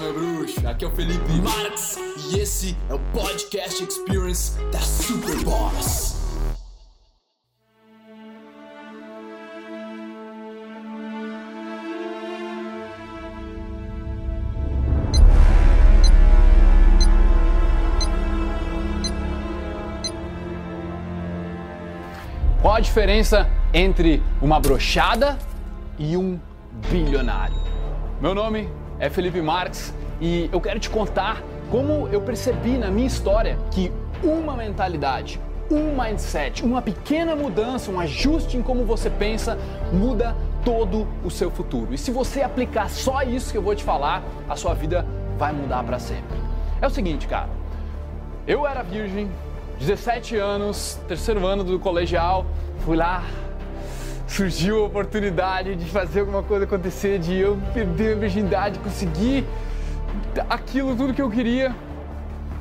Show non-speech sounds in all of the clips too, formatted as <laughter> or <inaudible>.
meu bruxo. Aqui é o Felipe Marx e esse é o Podcast Experience da Super Boss. Qual a diferença entre uma brochada e um bilionário? Meu nome é Felipe Marques e eu quero te contar como eu percebi na minha história que uma mentalidade, um mindset, uma pequena mudança, um ajuste em como você pensa muda todo o seu futuro. E se você aplicar só isso que eu vou te falar, a sua vida vai mudar para sempre. É o seguinte, cara. Eu era virgem, 17 anos, terceiro ano do colegial, fui lá, surgiu a oportunidade de fazer alguma coisa acontecer, de eu perder a virgindade, conseguir aquilo tudo que eu queria.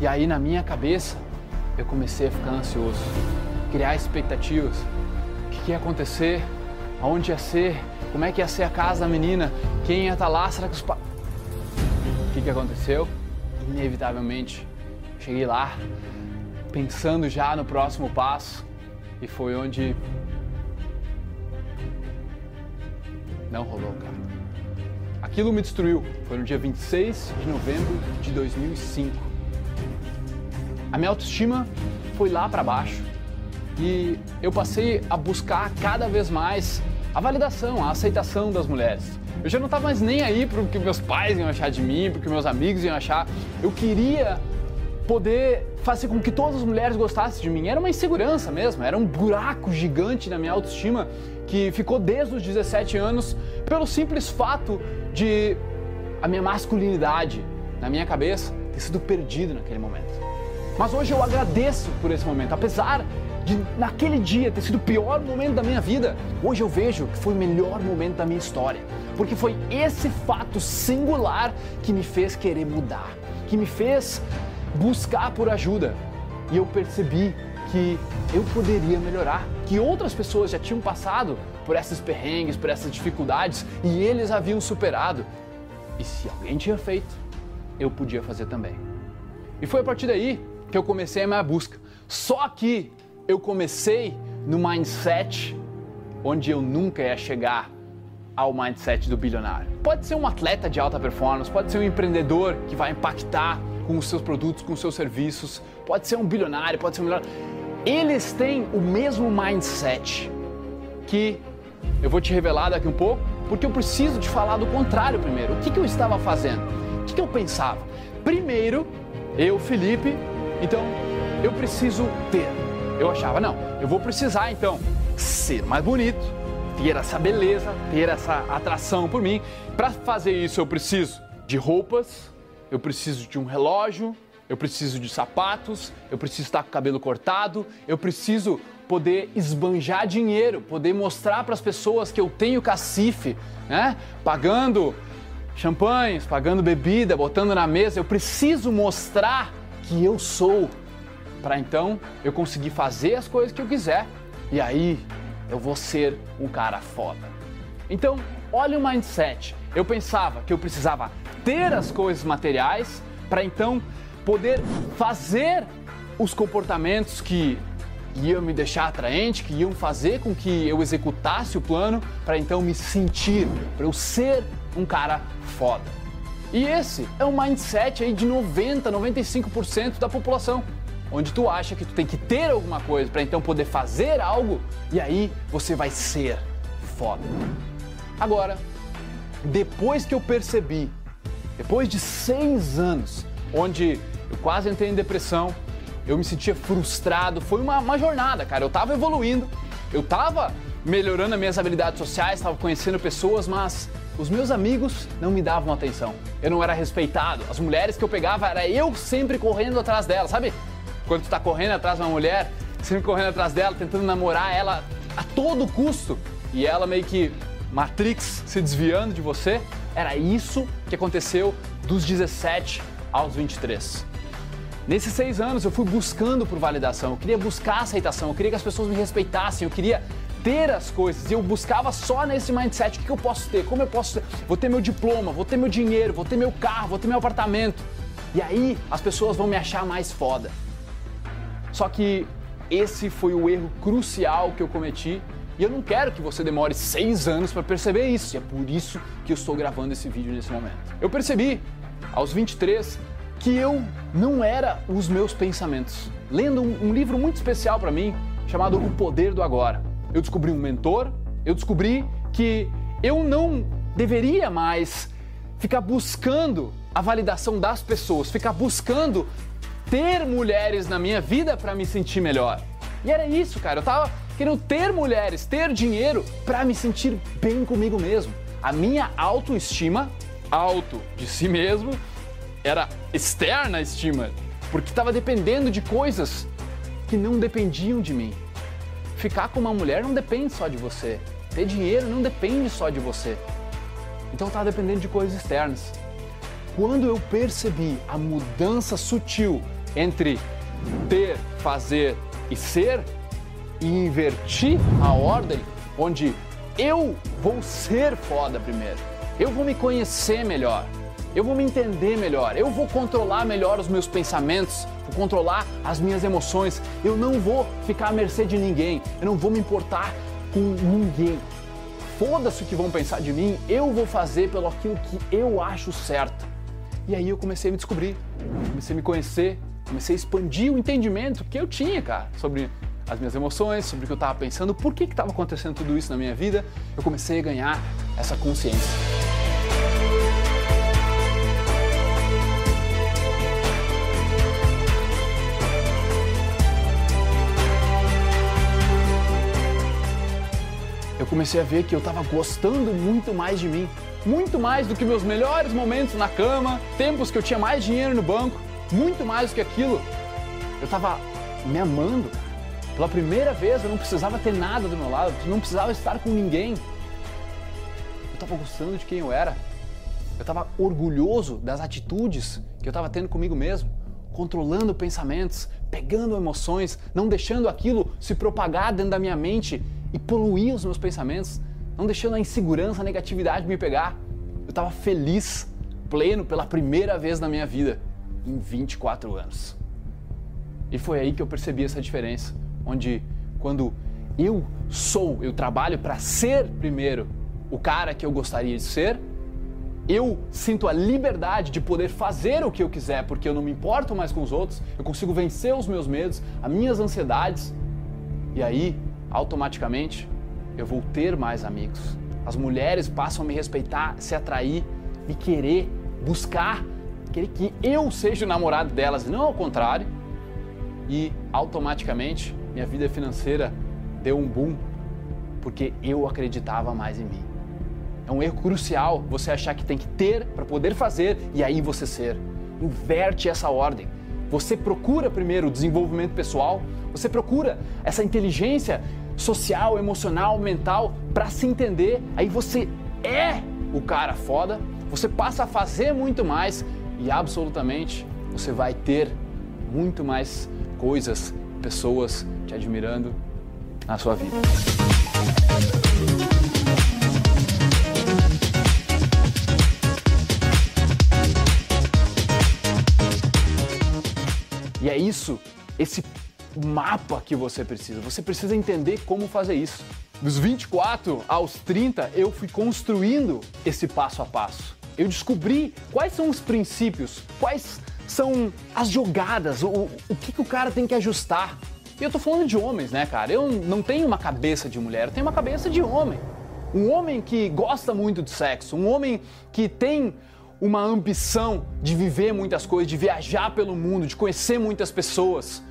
E aí na minha cabeça eu comecei a ficar ansioso, criar expectativas. O que, ia acontecer? Aonde ia ser? Como é que ia ser a casa da menina? Quem ia estar lá? Será que os pais. O que, que aconteceu? Inevitavelmente, cheguei lá pensando já no próximo passo e foi onde não rolou, cara. Aquilo me destruiu. Foi no dia 26 de novembro de 2005. A minha autoestima foi lá para baixo e eu passei a buscar cada vez mais a validação, a aceitação das mulheres. Eu já não estava mais nem aí para o que meus pais iam achar de mim, para o que meus amigos iam achar. Eu queria poder fazer com que todas as mulheres gostassem de mim. Era uma insegurança mesmo, era um buraco gigante na minha autoestima que ficou desde os 17 anos pelo simples fato de a minha masculinidade na minha cabeça ter sido perdido naquele momento. Mas hoje eu agradeço por esse momento, apesar de naquele dia ter sido o pior momento da minha vida, hoje eu vejo que foi o melhor momento da minha história, porque foi esse fato singular que me fez querer mudar, que me fez buscar por ajuda. E eu percebi que eu poderia melhorar, que outras pessoas já tinham passado por esses perrengues, por essas dificuldades e eles haviam superado. E se alguém tinha feito, eu podia fazer também. E foi a partir daí que eu comecei a minha busca. Só que eu comecei no mindset onde eu nunca ia chegar ao mindset do bilionário. Pode ser um atleta de alta performance, pode ser um empreendedor que vai impactar com os seus produtos, com os seus serviços, pode ser um bilionário, pode ser um milionário. Eles têm o mesmo mindset que eu vou te revelar daqui um pouco, porque eu preciso te falar do contrário primeiro. O que, que eu estava fazendo? O que, que eu pensava? Primeiro, eu, Felipe, então eu preciso ter. Eu achava, não, eu vou precisar então ser mais bonito, ter essa beleza, ter essa atração por mim. Para fazer isso, eu preciso de roupas, eu preciso de um relógio, eu preciso de sapatos, eu preciso estar com o cabelo cortado, eu preciso poder esbanjar dinheiro, poder mostrar para as pessoas que eu tenho cacife, né? Pagando champanhes, pagando bebida, botando na mesa, eu preciso mostrar que eu sou para então eu conseguir fazer as coisas que eu quiser e aí eu vou ser um cara foda. Então, olha o mindset. Eu pensava que eu precisava ter as coisas materiais para então poder fazer os comportamentos que iam me deixar atraente, que iam fazer com que eu executasse o plano para então me sentir, para eu ser um cara foda. E esse é um mindset aí de 90, 95% da população, onde tu acha que tu tem que ter alguma coisa para então poder fazer algo e aí você vai ser foda. Agora, depois que eu percebi, depois de seis anos, onde eu quase entrei em depressão, eu me sentia frustrado, foi uma, uma jornada, cara. Eu tava evoluindo, eu tava melhorando as minhas habilidades sociais, estava conhecendo pessoas, mas os meus amigos não me davam atenção. Eu não era respeitado. As mulheres que eu pegava era eu sempre correndo atrás delas, sabe? Quando tu tá correndo atrás de uma mulher, sempre correndo atrás dela, tentando namorar ela a todo custo, e ela meio que Matrix se desviando de você, era isso que aconteceu dos 17 aos 23. Nesses seis anos eu fui buscando por validação, eu queria buscar aceitação, eu queria que as pessoas me respeitassem, eu queria ter as coisas. E eu buscava só nesse mindset: o que eu posso ter? Como eu posso ter? Vou ter meu diploma, vou ter meu dinheiro, vou ter meu carro, vou ter meu apartamento. E aí as pessoas vão me achar mais foda. Só que esse foi o erro crucial que eu cometi e eu não quero que você demore seis anos para perceber isso. E é por isso que eu estou gravando esse vídeo nesse momento. Eu percebi, aos 23, que eu não era os meus pensamentos. Lendo um, um livro muito especial para mim, chamado O Poder do Agora. Eu descobri um mentor, eu descobri que eu não deveria mais ficar buscando a validação das pessoas, ficar buscando ter mulheres na minha vida para me sentir melhor. E era isso, cara. Eu tava querendo ter mulheres, ter dinheiro para me sentir bem comigo mesmo. A minha autoestima, alto de si mesmo, era externa estima, porque estava dependendo de coisas que não dependiam de mim. Ficar com uma mulher não depende só de você. Ter dinheiro não depende só de você. Então estava dependendo de coisas externas. Quando eu percebi a mudança sutil entre ter, fazer e ser, e invertir a ordem, onde eu vou ser foda primeiro, eu vou me conhecer melhor, eu vou me entender melhor, eu vou controlar melhor os meus pensamentos, vou controlar as minhas emoções, eu não vou ficar à mercê de ninguém, eu não vou me importar com ninguém. Foda-se o que vão pensar de mim, eu vou fazer pelo aquilo que eu acho certo. E aí eu comecei a me descobrir, comecei a me conhecer, comecei a expandir o entendimento que eu tinha, cara, sobre as minhas emoções, sobre o que eu estava pensando, por que estava acontecendo tudo isso na minha vida, eu comecei a ganhar essa consciência. Comecei a ver que eu estava gostando muito mais de mim, muito mais do que meus melhores momentos na cama, tempos que eu tinha mais dinheiro no banco, muito mais do que aquilo. Eu estava me amando, pela primeira vez eu não precisava ter nada do meu lado, não precisava estar com ninguém. Eu estava gostando de quem eu era. Eu estava orgulhoso das atitudes que eu estava tendo comigo mesmo, controlando pensamentos, pegando emoções, não deixando aquilo se propagar dentro da minha mente e poluir os meus pensamentos, não deixando a insegurança, a negatividade me pegar. Eu estava feliz, pleno pela primeira vez na minha vida em 24 anos. E foi aí que eu percebi essa diferença onde quando eu sou, eu trabalho para ser primeiro o cara que eu gostaria de ser, eu sinto a liberdade de poder fazer o que eu quiser, porque eu não me importo mais com os outros, eu consigo vencer os meus medos, as minhas ansiedades, e aí, automaticamente, eu vou ter mais amigos. As mulheres passam a me respeitar, se atrair, me querer, buscar, querer que eu seja o namorado delas, não ao contrário. E automaticamente minha vida financeira deu um boom porque eu acreditava mais em mim. É um erro crucial você achar que tem que ter para poder fazer e aí você ser. Inverte essa ordem. Você procura primeiro o desenvolvimento pessoal, você procura essa inteligência social, emocional, mental para se entender. Aí você é o cara foda, você passa a fazer muito mais e absolutamente você vai ter muito mais coisas, pessoas te admirando na sua vida. E é isso, esse mapa que você precisa. Você precisa entender como fazer isso. Dos 24 aos 30, eu fui construindo esse passo a passo. Eu descobri quais são os princípios, quais são as jogadas, o, o que, que o cara tem que ajustar. E eu tô falando de homens, né, cara? Eu não tenho uma cabeça de mulher, eu tenho uma cabeça de homem. Um homem que gosta muito de sexo, um homem que tem uma ambição de viver muitas coisas, de viajar pelo mundo, de conhecer muitas pessoas.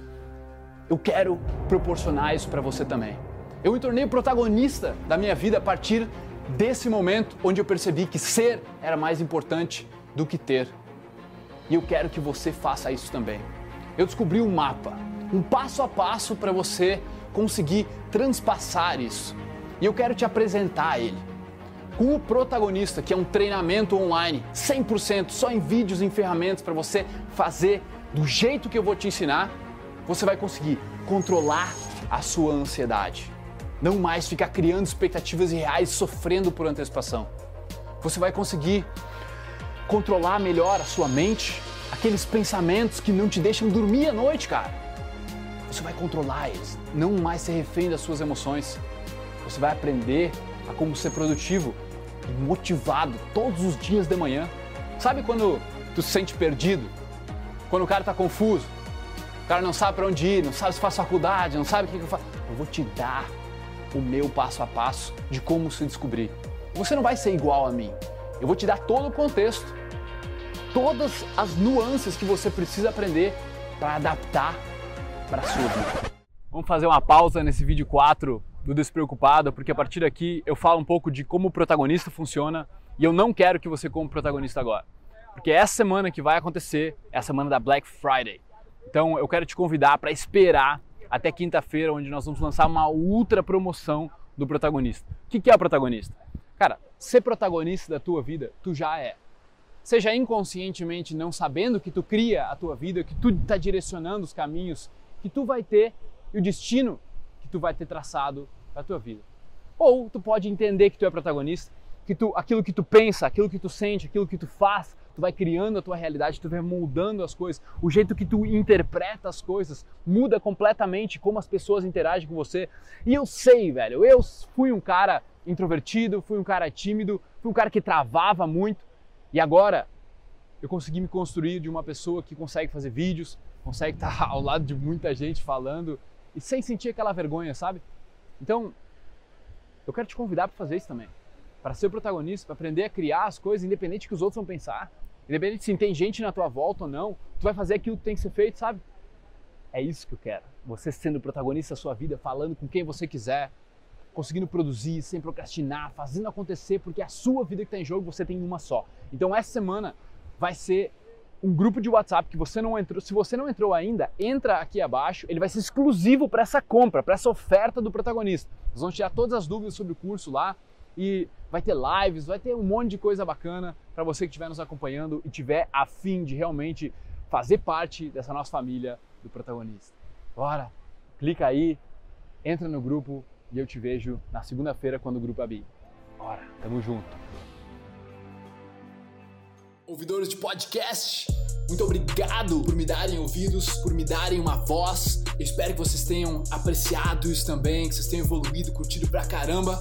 Eu quero proporcionar isso para você também. Eu me tornei protagonista da minha vida a partir desse momento onde eu percebi que ser era mais importante do que ter. E eu quero que você faça isso também. Eu descobri um mapa, um passo a passo para você conseguir transpassar isso. E eu quero te apresentar ele. Com o protagonista, que é um treinamento online, 100% só em vídeos e ferramentas para você fazer do jeito que eu vou te ensinar, você vai conseguir controlar a sua ansiedade. Não mais ficar criando expectativas irreais, sofrendo por antecipação. Você vai conseguir controlar melhor a sua mente, aqueles pensamentos que não te deixam dormir à noite, cara. Você vai controlar eles, não mais ser refém das suas emoções. Você vai aprender a como ser produtivo e motivado todos os dias de manhã. Sabe quando tu se sente perdido? Quando o cara tá confuso? O cara não sabe para onde ir, não sabe se faz faculdade, não sabe o que, que eu faço. Eu vou te dar o meu passo a passo de como se descobrir. Você não vai ser igual a mim. Eu vou te dar todo o contexto, todas as nuances que você precisa aprender para adaptar para sua vida. Vamos fazer uma pausa nesse vídeo 4 do Despreocupado, porque a partir daqui eu falo um pouco de como o protagonista funciona e eu não quero que você como protagonista agora. Porque essa semana que vai acontecer é a semana da Black Friday. Então eu quero te convidar para esperar até quinta-feira, onde nós vamos lançar uma ultra promoção do protagonista. O que é o protagonista? Cara, ser protagonista da tua vida, tu já é. Seja inconscientemente não sabendo que tu cria a tua vida, que tu está direcionando os caminhos que tu vai ter e o destino que tu vai ter traçado para tua vida. Ou tu pode entender que tu é protagonista, que tu, aquilo que tu pensa, aquilo que tu sente, aquilo que tu faz, tu vai criando a tua realidade, tu vai moldando as coisas, o jeito que tu interpreta as coisas muda completamente como as pessoas interagem com você. E eu sei, velho, eu fui um cara introvertido, fui um cara tímido, fui um cara que travava muito e agora eu consegui me construir de uma pessoa que consegue fazer vídeos, consegue estar <laughs> ao lado de muita gente falando e sem sentir aquela vergonha, sabe? Então, eu quero te convidar para fazer isso também. Para ser o protagonista, para aprender a criar as coisas independente do que os outros vão pensar. Independente se tem gente na tua volta ou não, tu vai fazer aquilo que tem que ser feito, sabe? É isso que eu quero. Você sendo protagonista da sua vida, falando com quem você quiser, conseguindo produzir sem procrastinar, fazendo acontecer, porque é a sua vida que está em jogo, você tem uma só. Então essa semana vai ser um grupo de WhatsApp que você não entrou. Se você não entrou ainda, entra aqui abaixo. Ele vai ser exclusivo para essa compra, para essa oferta do protagonista. Nós vamos tirar todas as dúvidas sobre o curso lá e vai ter lives, vai ter um monte de coisa bacana para você que estiver nos acompanhando e tiver afim de realmente fazer parte dessa nossa família do protagonista. Bora, clica aí, entra no grupo e eu te vejo na segunda-feira quando o grupo abrir. Bora, tamo junto. Ouvidores de podcast, muito obrigado por me darem ouvidos, por me darem uma voz. Eu espero que vocês tenham apreciado isso também, que vocês tenham evoluído, curtido pra caramba.